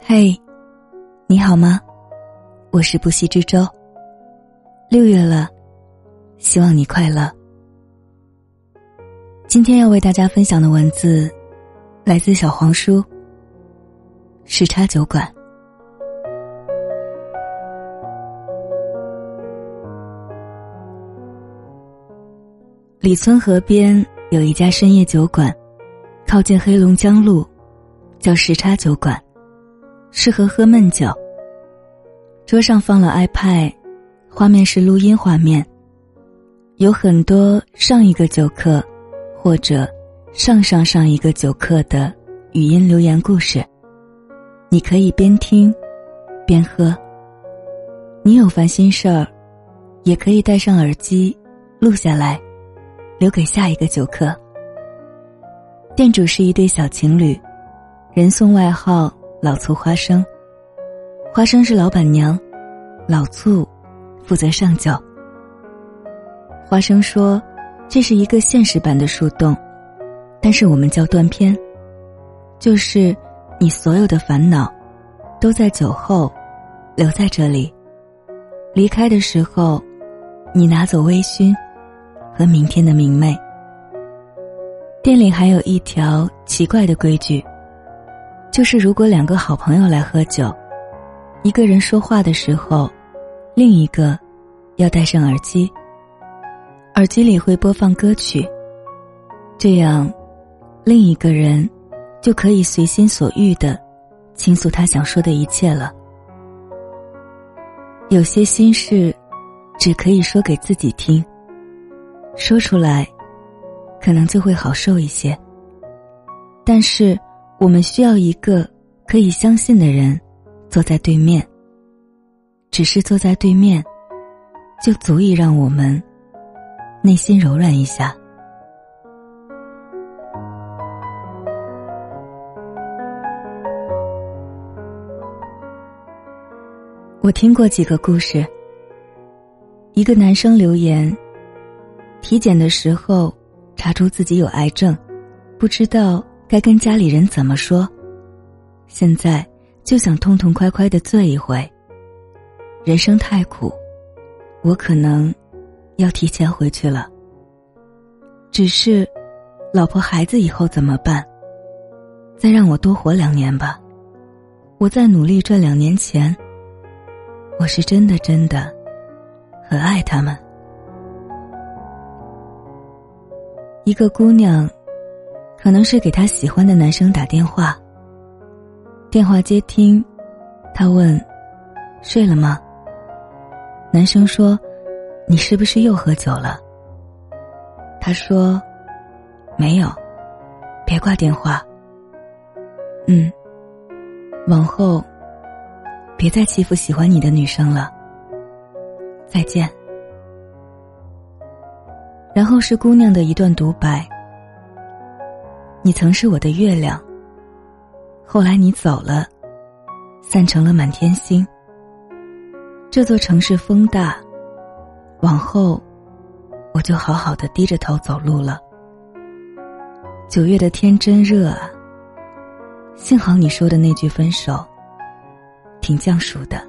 嘿，你好吗？我是不息之舟。六月了，希望你快乐。今天要为大家分享的文字，来自小黄书。时差酒馆。李村河边有一家深夜酒馆，靠近黑龙江路，叫时差酒馆。适合喝闷酒。桌上放了 iPad，画面是录音画面。有很多上一个酒客，或者上上上一个酒客的语音留言故事。你可以边听，边喝。你有烦心事儿，也可以戴上耳机，录下来，留给下一个酒客。店主是一对小情侣，人送外号。老醋花生，花生是老板娘，老醋负责上酒。花生说：“这是一个现实版的树洞，但是我们叫断片，就是你所有的烦恼都在酒后留在这里，离开的时候，你拿走微醺和明天的明媚。”店里还有一条奇怪的规矩。就是如果两个好朋友来喝酒，一个人说话的时候，另一个要戴上耳机。耳机里会播放歌曲，这样，另一个人就可以随心所欲的倾诉他想说的一切了。有些心事，只可以说给自己听，说出来，可能就会好受一些。但是。我们需要一个可以相信的人，坐在对面。只是坐在对面，就足以让我们内心柔软一下。我听过几个故事。一个男生留言：体检的时候查出自己有癌症，不知道。该跟家里人怎么说？现在就想痛痛快快的醉一回。人生太苦，我可能要提前回去了。只是，老婆孩子以后怎么办？再让我多活两年吧，我再努力赚两年钱。我是真的真的很爱他们。一个姑娘。可能是给她喜欢的男生打电话。电话接听，他问：“睡了吗？”男生说：“你是不是又喝酒了？”他说：“没有，别挂电话。”嗯，往后别再欺负喜欢你的女生了。再见。然后是姑娘的一段独白。你曾是我的月亮，后来你走了，散成了满天星。这座城市风大，往后我就好好的低着头走路了。九月的天真热啊，幸好你说的那句分手，挺降暑的。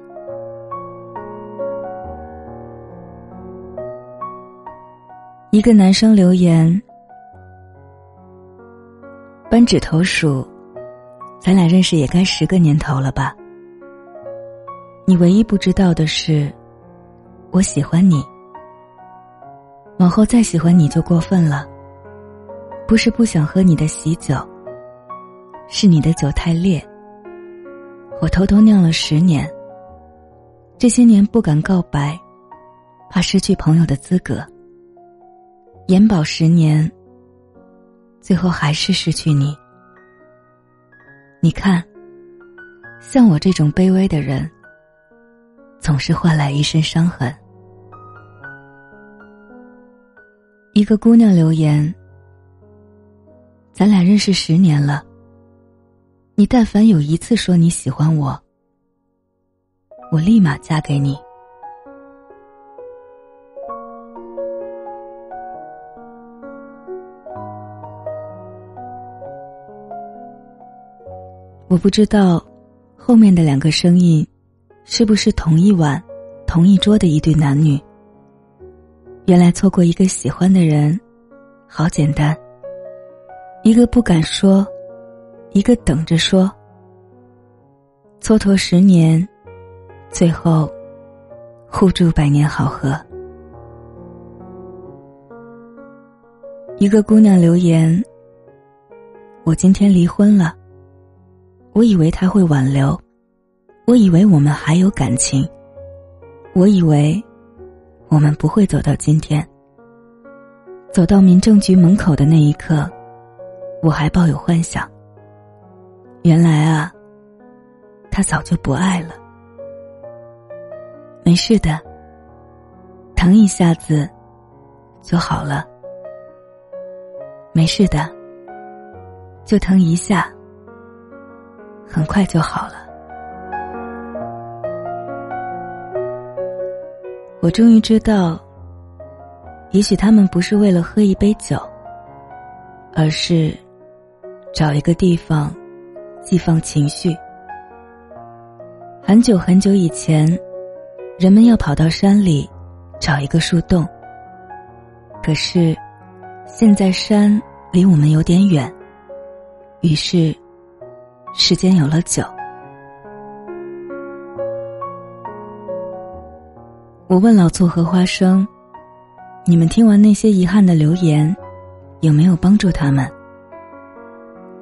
一个男生留言。扳指头数，咱俩认识也该十个年头了吧？你唯一不知道的是，我喜欢你。往后再喜欢你就过分了。不是不想喝你的喜酒，是你的酒太烈。我偷偷酿了十年，这些年不敢告白，怕失去朋友的资格。延保十年。最后还是失去你。你看，像我这种卑微的人，总是换来一身伤痕。一个姑娘留言：“咱俩认识十年了，你但凡有一次说你喜欢我，我立马嫁给你。”我不知道，后面的两个声音，是不是同一晚、同一桌的一对男女？原来错过一个喜欢的人，好简单。一个不敢说，一个等着说，蹉跎十年，最后互助百年好合。一个姑娘留言：“我今天离婚了。”我以为他会挽留，我以为我们还有感情，我以为我们不会走到今天。走到民政局门口的那一刻。我还抱有幻想。原来啊，他早就不爱了。没事的，疼一下子就好了。没事的，就疼一下，很快就好了。我终于知道，也许他们不是为了喝一杯酒，而是。找一个地方，寄放情绪。很久很久以前，人们要跑到山里找一个树洞。可是，现在山离我们有点远，于是，时间有了酒。我问老醋和花生：“你们听完那些遗憾的留言，有没有帮助他们？”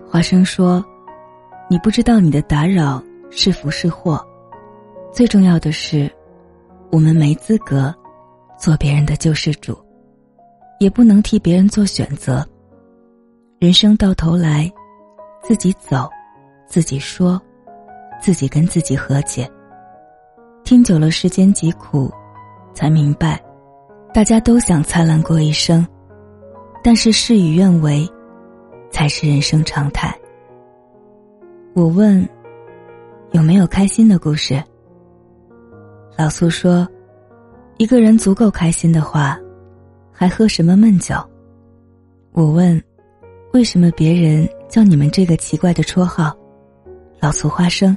华生说：“你不知道你的打扰是福是祸，最重要的是，我们没资格做别人的救世主，也不能替别人做选择。人生到头来，自己走，自己说，自己跟自己和解。听久了世间疾苦，才明白，大家都想灿烂过一生，但是事与愿违。”才是人生常态。我问：“有没有开心的故事？”老苏说：“一个人足够开心的话，还喝什么闷酒？”我问：“为什么别人叫你们这个奇怪的绰号？”老醋花生。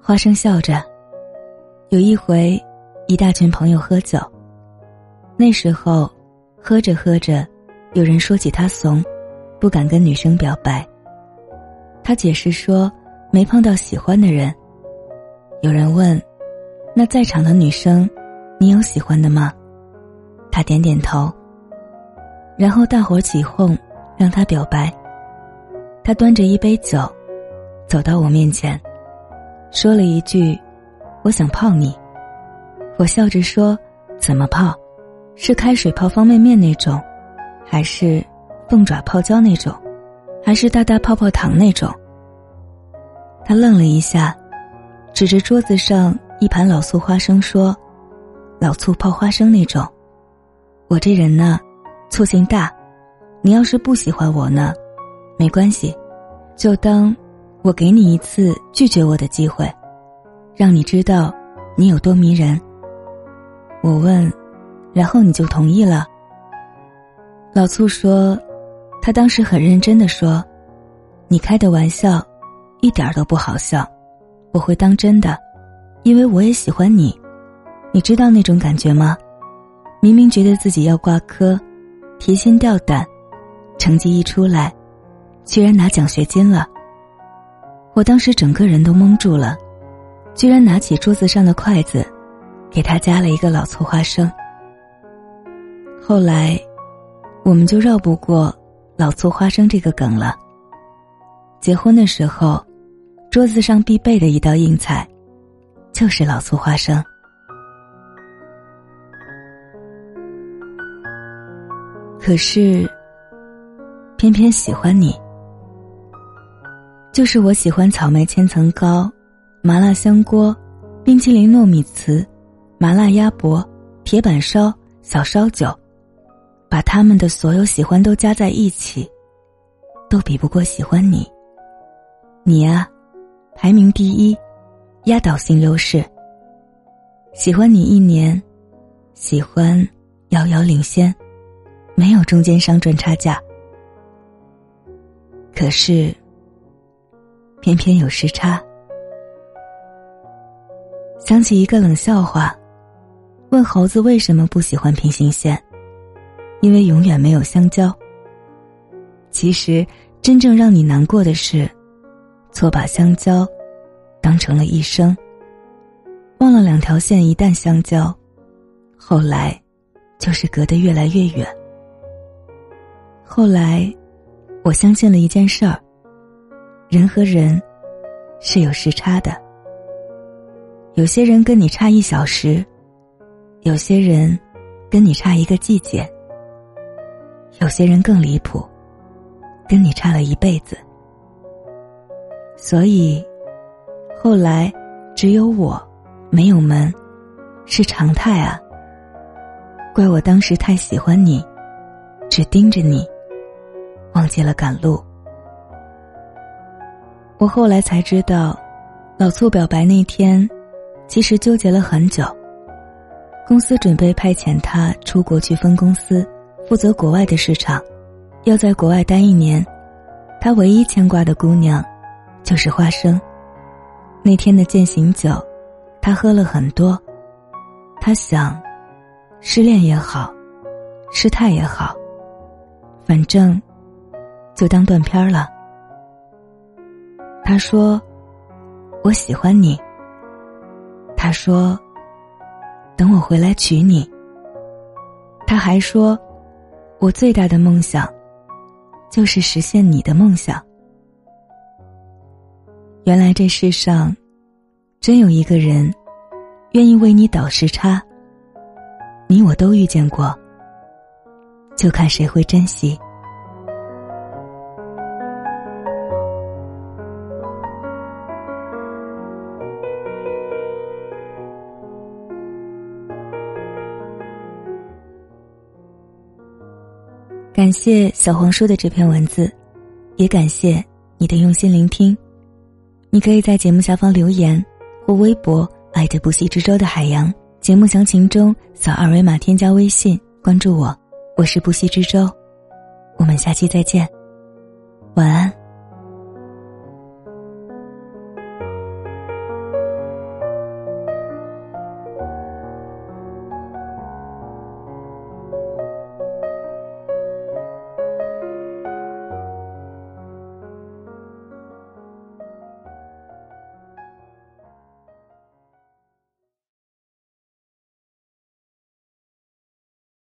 花生笑着：“有一回，一大群朋友喝酒，那时候，喝着喝着。”有人说起他怂，不敢跟女生表白。他解释说没碰到喜欢的人。有人问：“那在场的女生，你有喜欢的吗？”他点点头。然后大伙起哄，让他表白。他端着一杯酒，走到我面前，说了一句：“我想泡你。”我笑着说：“怎么泡？是开水泡方便面那种。”还是凤爪泡椒那种，还是大大泡泡糖那种。他愣了一下，指着桌子上一盘老醋花生说：“老醋泡花生那种。”我这人呢，醋性大。你要是不喜欢我呢，没关系，就当我给你一次拒绝我的机会，让你知道你有多迷人。我问，然后你就同意了。老醋说：“他当时很认真的说，你开的玩笑，一点都不好笑，我会当真的，因为我也喜欢你，你知道那种感觉吗？明明觉得自己要挂科，提心吊胆，成绩一出来，居然拿奖学金了。我当时整个人都懵住了，居然拿起桌子上的筷子，给他夹了一个老醋花生。后来。”我们就绕不过“老醋花生”这个梗了。结婚的时候，桌子上必备的一道硬菜，就是老醋花生。可是，偏偏喜欢你，就是我喜欢草莓千层糕、麻辣香锅、冰淇淋糯米糍、麻辣鸭脖、铁板烧、小烧酒。把他们的所有喜欢都加在一起，都比不过喜欢你。你呀，排名第一，压倒性优势。喜欢你一年，喜欢遥遥领先，没有中间商赚差价。可是，偏偏有时差。想起一个冷笑话，问猴子为什么不喜欢平行线，因为永远没有相交。其实，真正让你难过的是，错把相交当成了一生，忘了两条线一旦相交，后来就是隔得越来越远。后来，我相信了一件事儿：人和人是有时差的。有些人跟你差一小时，有些人跟你差一个季节，有些人更离谱。跟你差了一辈子，所以后来只有我没有门，是常态啊。怪我当时太喜欢你，只盯着你，忘记了赶路。我后来才知道，老醋表白那天，其实纠结了很久。公司准备派遣他出国去分公司，负责国外的市场。要在国外待一年，他唯一牵挂的姑娘，就是花生。那天的践行酒，他喝了很多。他想，失恋也好，失态也好，反正就当断片了。他说：“我喜欢你。”他说：“等我回来娶你。”他还说：“我最大的梦想。”就是实现你的梦想。原来这世上，真有一个人，愿意为你倒时差。你我都遇见过，就看谁会珍惜。感谢小黄书的这篇文字，也感谢你的用心聆听。你可以在节目下方留言，或微博“爱的不息之舟的海洋”。节目详情中扫二维码添加微信关注我，我是不息之舟。我们下期再见，晚安。